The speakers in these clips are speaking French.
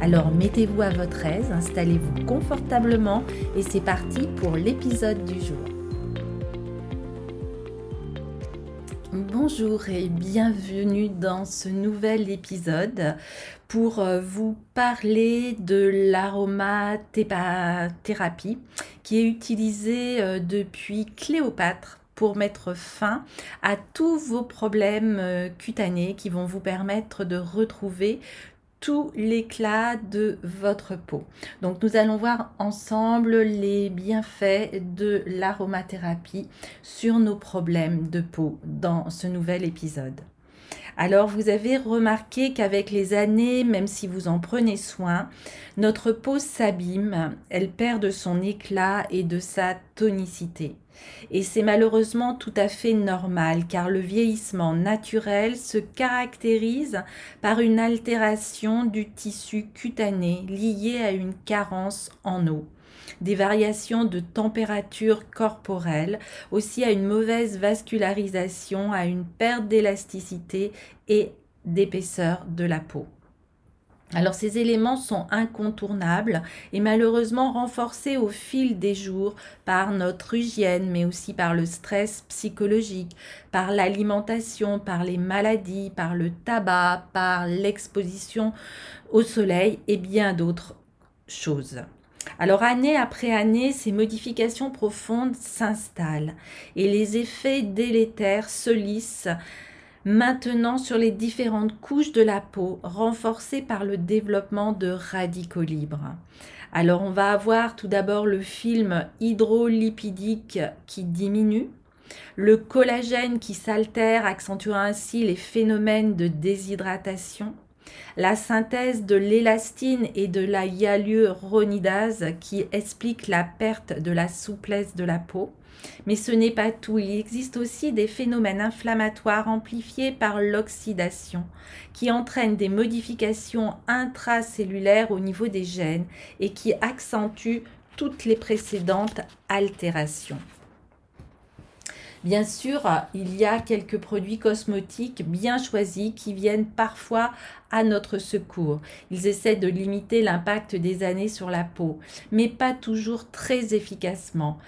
Alors mettez-vous à votre aise, installez-vous confortablement et c'est parti pour l'épisode du jour. Bonjour et bienvenue dans ce nouvel épisode pour euh, vous parler de l'aromathérapie qui est utilisée euh, depuis Cléopâtre pour mettre fin à tous vos problèmes euh, cutanés qui vont vous permettre de retrouver tout l'éclat de votre peau. Donc nous allons voir ensemble les bienfaits de l'aromathérapie sur nos problèmes de peau dans ce nouvel épisode. Alors vous avez remarqué qu'avec les années, même si vous en prenez soin, notre peau s'abîme, elle perd de son éclat et de sa tonicité. Et c'est malheureusement tout à fait normal car le vieillissement naturel se caractérise par une altération du tissu cutané liée à une carence en eau des variations de température corporelle, aussi à une mauvaise vascularisation, à une perte d'élasticité et d'épaisseur de la peau. Alors ces éléments sont incontournables et malheureusement renforcés au fil des jours par notre hygiène, mais aussi par le stress psychologique, par l'alimentation, par les maladies, par le tabac, par l'exposition au soleil et bien d'autres choses. Alors année après année, ces modifications profondes s'installent et les effets délétères se lissent maintenant sur les différentes couches de la peau, renforcées par le développement de radicaux libres. Alors on va avoir tout d'abord le film hydrolipidique qui diminue, le collagène qui s'altère, accentuant ainsi les phénomènes de déshydratation, la synthèse de l'élastine et de la hyaluronidase qui explique la perte de la souplesse de la peau, mais ce n'est pas tout, il existe aussi des phénomènes inflammatoires amplifiés par l'oxydation qui entraînent des modifications intracellulaires au niveau des gènes et qui accentuent toutes les précédentes altérations. Bien sûr, il y a quelques produits cosmétiques bien choisis qui viennent parfois à notre secours. Ils essaient de limiter l'impact des années sur la peau, mais pas toujours très efficacement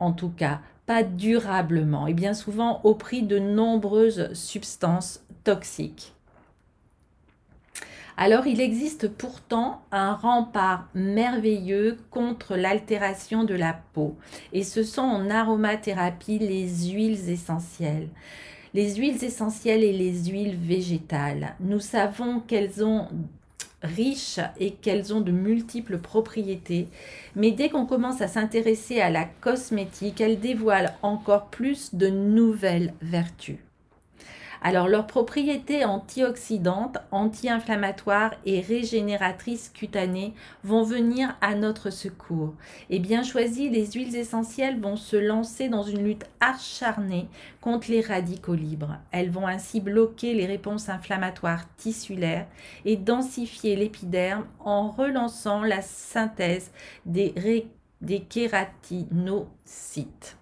en tout cas pas durablement et bien souvent au prix de nombreuses substances toxiques. Alors il existe pourtant un rempart merveilleux contre l'altération de la peau et ce sont en aromathérapie les huiles essentielles. Les huiles essentielles et les huiles végétales. Nous savons qu'elles ont riches et qu'elles ont de multiples propriétés. Mais dès qu'on commence à s'intéresser à la cosmétique, elles dévoilent encore plus de nouvelles vertus. Alors leurs propriétés antioxydantes, anti-inflammatoires et régénératrices cutanées vont venir à notre secours. Et bien choisies, les huiles essentielles vont se lancer dans une lutte acharnée contre les radicaux libres. Elles vont ainsi bloquer les réponses inflammatoires tissulaires et densifier l'épiderme en relançant la synthèse des, des kératinocytes.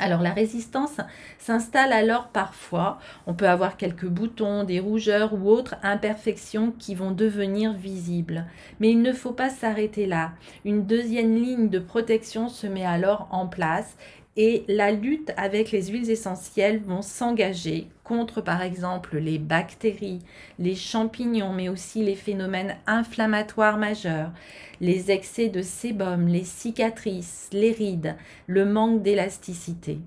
Alors la résistance s'installe alors parfois. On peut avoir quelques boutons, des rougeurs ou autres imperfections qui vont devenir visibles. Mais il ne faut pas s'arrêter là. Une deuxième ligne de protection se met alors en place et la lutte avec les huiles essentielles vont s'engager contre par exemple les bactéries, les champignons, mais aussi les phénomènes inflammatoires majeurs, les excès de sébum, les cicatrices, les rides, le manque d'élasticité.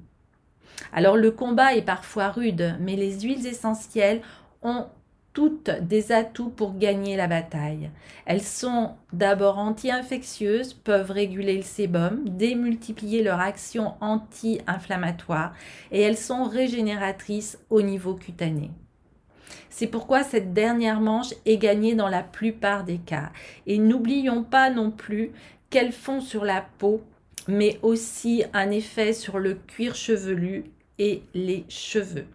Alors le combat est parfois rude, mais les huiles essentielles ont toutes des atouts pour gagner la bataille. Elles sont d'abord anti-infectieuses, peuvent réguler le sébum, démultiplier leur action anti-inflammatoire et elles sont régénératrices au niveau cutané. C'est pourquoi cette dernière manche est gagnée dans la plupart des cas. Et n'oublions pas non plus qu'elles font sur la peau, mais aussi un effet sur le cuir chevelu et les cheveux.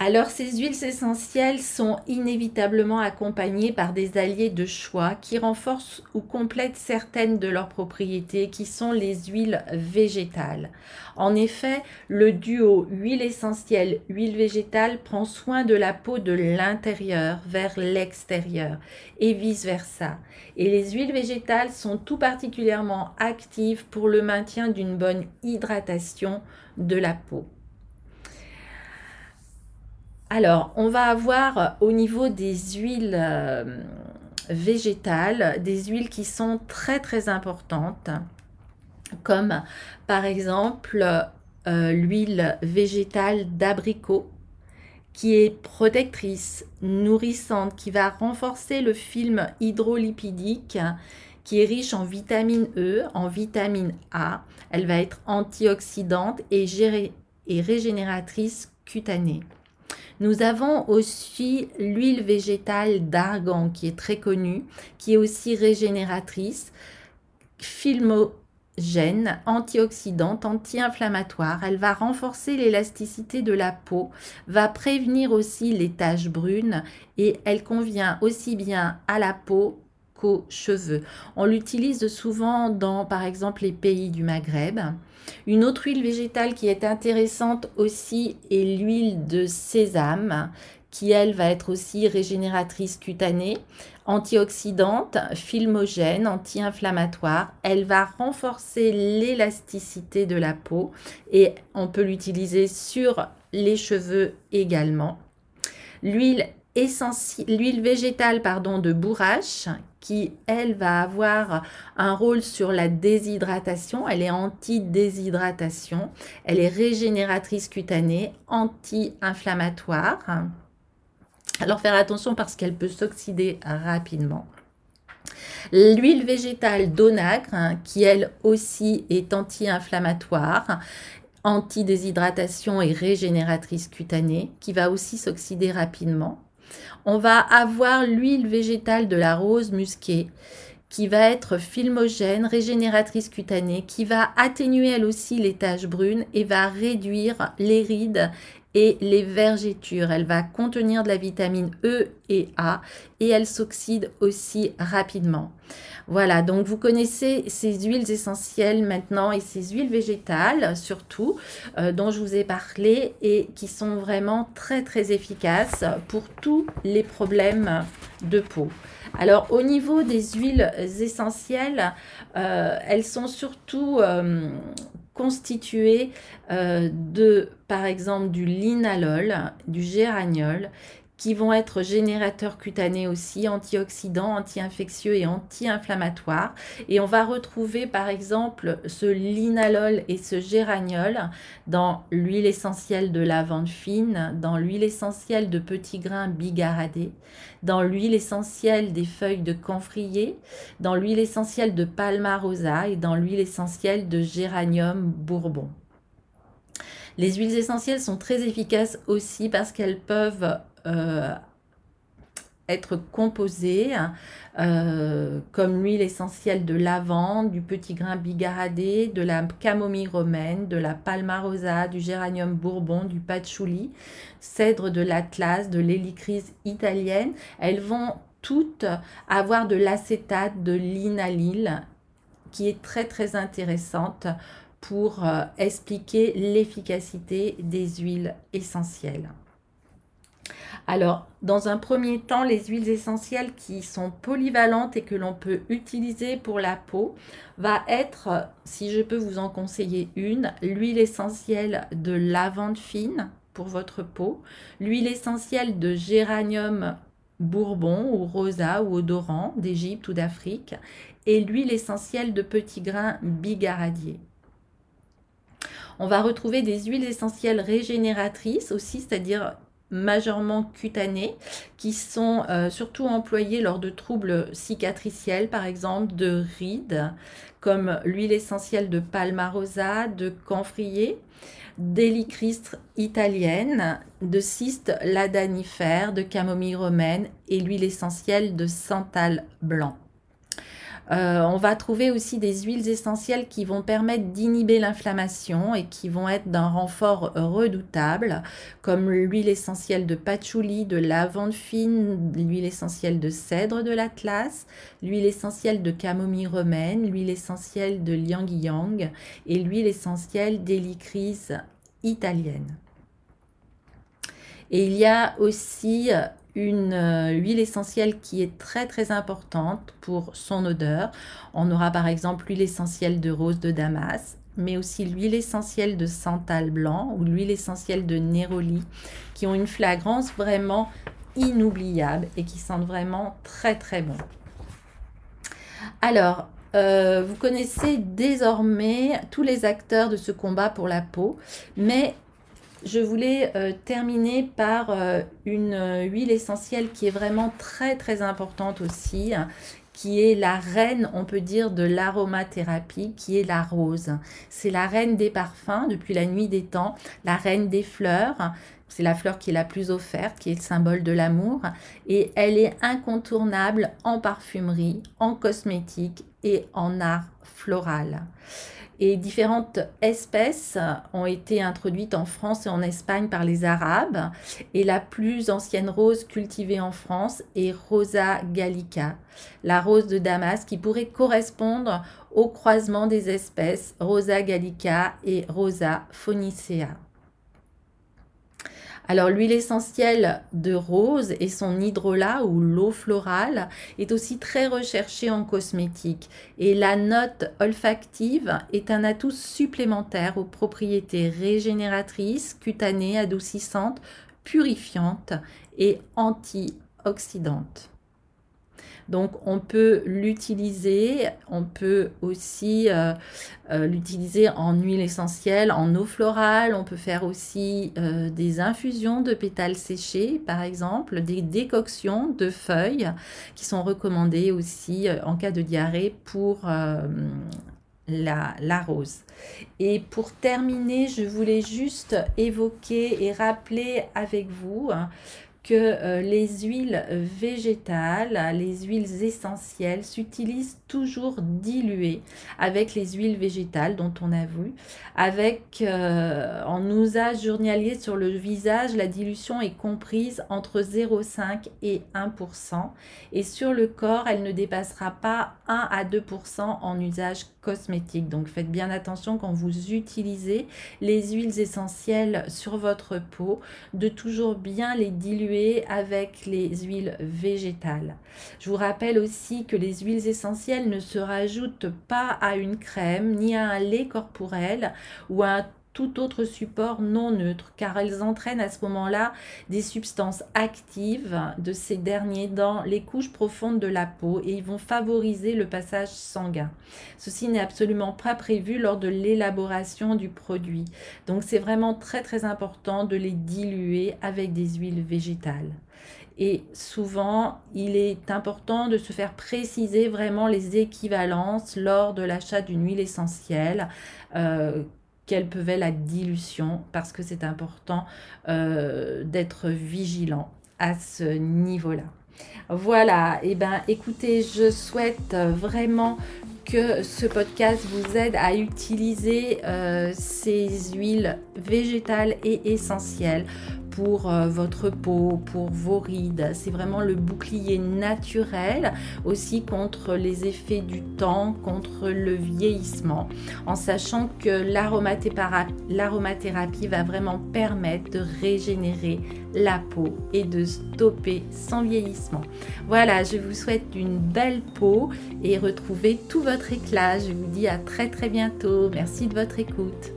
Alors ces huiles essentielles sont inévitablement accompagnées par des alliés de choix qui renforcent ou complètent certaines de leurs propriétés qui sont les huiles végétales. En effet, le duo huile essentielle huile végétale prend soin de la peau de l'intérieur vers l'extérieur et vice-versa. Et les huiles végétales sont tout particulièrement actives pour le maintien d'une bonne hydratation de la peau. Alors, on va avoir euh, au niveau des huiles euh, végétales, des huiles qui sont très très importantes, comme par exemple euh, l'huile végétale d'abricot qui est protectrice, nourrissante, qui va renforcer le film hydrolipidique, qui est riche en vitamine E, en vitamine A. Elle va être antioxydante et, et régénératrice cutanée. Nous avons aussi l'huile végétale d'argan qui est très connue, qui est aussi régénératrice, filmogène, antioxydante, anti-inflammatoire. Elle va renforcer l'élasticité de la peau, va prévenir aussi les taches brunes et elle convient aussi bien à la peau cheveux. On l'utilise souvent dans, par exemple, les pays du Maghreb. Une autre huile végétale qui est intéressante aussi est l'huile de sésame qui elle va être aussi régénératrice cutanée, antioxydante, filmogène, anti-inflammatoire. Elle va renforcer l'élasticité de la peau et on peut l'utiliser sur les cheveux également. L'huile l'huile végétale pardon, de bourrache qui, elle, va avoir un rôle sur la déshydratation. Elle est anti-déshydratation. Elle est régénératrice cutanée, anti-inflammatoire. Alors faire attention parce qu'elle peut s'oxyder rapidement. L'huile végétale d'onagre, hein, qui elle aussi est anti-inflammatoire, anti-déshydratation et régénératrice cutanée, qui va aussi s'oxyder rapidement on va avoir l'huile végétale de la rose musquée qui va être filmogène, régénératrice cutanée, qui va atténuer elle aussi les taches brunes et va réduire les rides les vergetures. Elle va contenir de la vitamine E et A et elle s'oxyde aussi rapidement. Voilà, donc vous connaissez ces huiles essentielles maintenant et ces huiles végétales surtout euh, dont je vous ai parlé et qui sont vraiment très très efficaces pour tous les problèmes de peau. Alors au niveau des huiles essentielles, euh, elles sont surtout euh, constituées de, par exemple, du linalol, du géraniol, qui vont être générateurs cutanés aussi, antioxydants, anti-infectieux et anti-inflammatoires. Et on va retrouver par exemple ce linalol et ce géraniol dans l'huile essentielle de lavande fine, dans l'huile essentielle de petits grains bigaradés, dans l'huile essentielle des feuilles de camphrier, dans l'huile essentielle de palmarosa et dans l'huile essentielle de géranium bourbon. Les huiles essentielles sont très efficaces aussi parce qu'elles peuvent être composées euh, comme l'huile essentielle de lavande, du petit grain bigaradé, de la camomille romaine, de la palmarosa, du géranium bourbon, du patchouli, cèdre de l'Atlas, de l'hélicryse italienne. Elles vont toutes avoir de l'acétate de linalyle qui est très très intéressante pour euh, expliquer l'efficacité des huiles essentielles. Alors, dans un premier temps, les huiles essentielles qui sont polyvalentes et que l'on peut utiliser pour la peau va être, si je peux vous en conseiller une, l'huile essentielle de lavande fine pour votre peau, l'huile essentielle de géranium bourbon ou rosa ou odorant d'Égypte ou d'Afrique et l'huile essentielle de petits grains bigaradier. On va retrouver des huiles essentielles régénératrices aussi, c'est-à-dire majorement cutanés qui sont euh, surtout employés lors de troubles cicatriciels, par exemple de rides, comme l'huile essentielle de palmarosa, de camphrier, d'hélicristre italienne, de cystes ladanifères, de camomille romaine et l'huile essentielle de santal blanc. Euh, on va trouver aussi des huiles essentielles qui vont permettre d'inhiber l'inflammation et qui vont être d'un renfort redoutable, comme l'huile essentielle de patchouli, de lavande fine, l'huile essentielle de cèdre de l'Atlas, l'huile essentielle de camomille romaine, l'huile essentielle de liang yang et l'huile essentielle d'hélicrise italienne. Et il y a aussi une euh, huile essentielle qui est très très importante pour son odeur. On aura par exemple l'huile essentielle de rose de Damas, mais aussi l'huile essentielle de santal blanc ou l'huile essentielle de néroli, qui ont une flagrance vraiment inoubliable et qui sentent vraiment très très bon. Alors, euh, vous connaissez désormais tous les acteurs de ce combat pour la peau, mais je voulais euh, terminer par euh, une euh, huile essentielle qui est vraiment très très importante aussi, qui est la reine, on peut dire, de l'aromathérapie, qui est la rose. C'est la reine des parfums depuis la nuit des temps, la reine des fleurs. C'est la fleur qui est la plus offerte, qui est le symbole de l'amour. Et elle est incontournable en parfumerie, en cosmétique et en art floral. Et différentes espèces ont été introduites en France et en Espagne par les Arabes. Et la plus ancienne rose cultivée en France est Rosa gallica, la rose de Damas qui pourrait correspondre au croisement des espèces Rosa gallica et Rosa phonicea. Alors l'huile essentielle de rose et son hydrolat ou l'eau florale est aussi très recherchée en cosmétique et la note olfactive est un atout supplémentaire aux propriétés régénératrices, cutanées, adoucissantes, purifiantes et antioxydantes. Donc on peut l'utiliser, on peut aussi euh, euh, l'utiliser en huile essentielle, en eau florale, on peut faire aussi euh, des infusions de pétales séchés par exemple, des décoctions de feuilles qui sont recommandées aussi en cas de diarrhée pour la, rose. Et pour terminer, je voulais juste évoquer et rappeler avec vous hein, euh, les huiles végétales, les huiles essentielles s'utilisent toujours diluées avec les huiles végétales dont on a vu. Avec euh, en usage journalier sur le visage, la dilution est comprise entre 0,5 et 1%. Et sur le corps, elle ne dépassera pas 1 à 2% en usage Donc faites bien attention quand vous utilisez les huiles essentielles sur votre peau, de toujours bien les diluer avec les huiles végétales. Je vous rappelle aussi que les huiles essentielles ne se rajoutent pas à une crème ni à un lait corporel ou à un tout autre support non neutre, car elles entraînent à ce moment-là des substances actives de ces derniers dans les couches profondes de la peau et ils vont favoriser le passage sanguin. Ceci n'est absolument pas prévu lors de l'élaboration du produit. Donc c'est vraiment très très important de les diluer avec des huiles végétales. Et souvent, il est important de se faire préciser vraiment les équivalences lors de l'achat d'une huile essentielle. Euh, quelle peut être la dilution parce que c'est important euh, d'être vigilant à ce niveau-là. Voilà, et eh ben écoutez, je souhaite vraiment que ce podcast vous aide à utiliser euh, ces huiles végétales et essentielles pour euh, votre peau, pour vos rides. C'est vraiment le bouclier naturel aussi contre les effets du temps, contre le vieillissement, en sachant que l'aromathérapie va vraiment permettre de régénérer la peau et de stopper son vieillissement. Voilà, je vous souhaite une belle peau et retrouver tout votre éclat. Je vous dis à très très bientôt. Merci de votre écoute.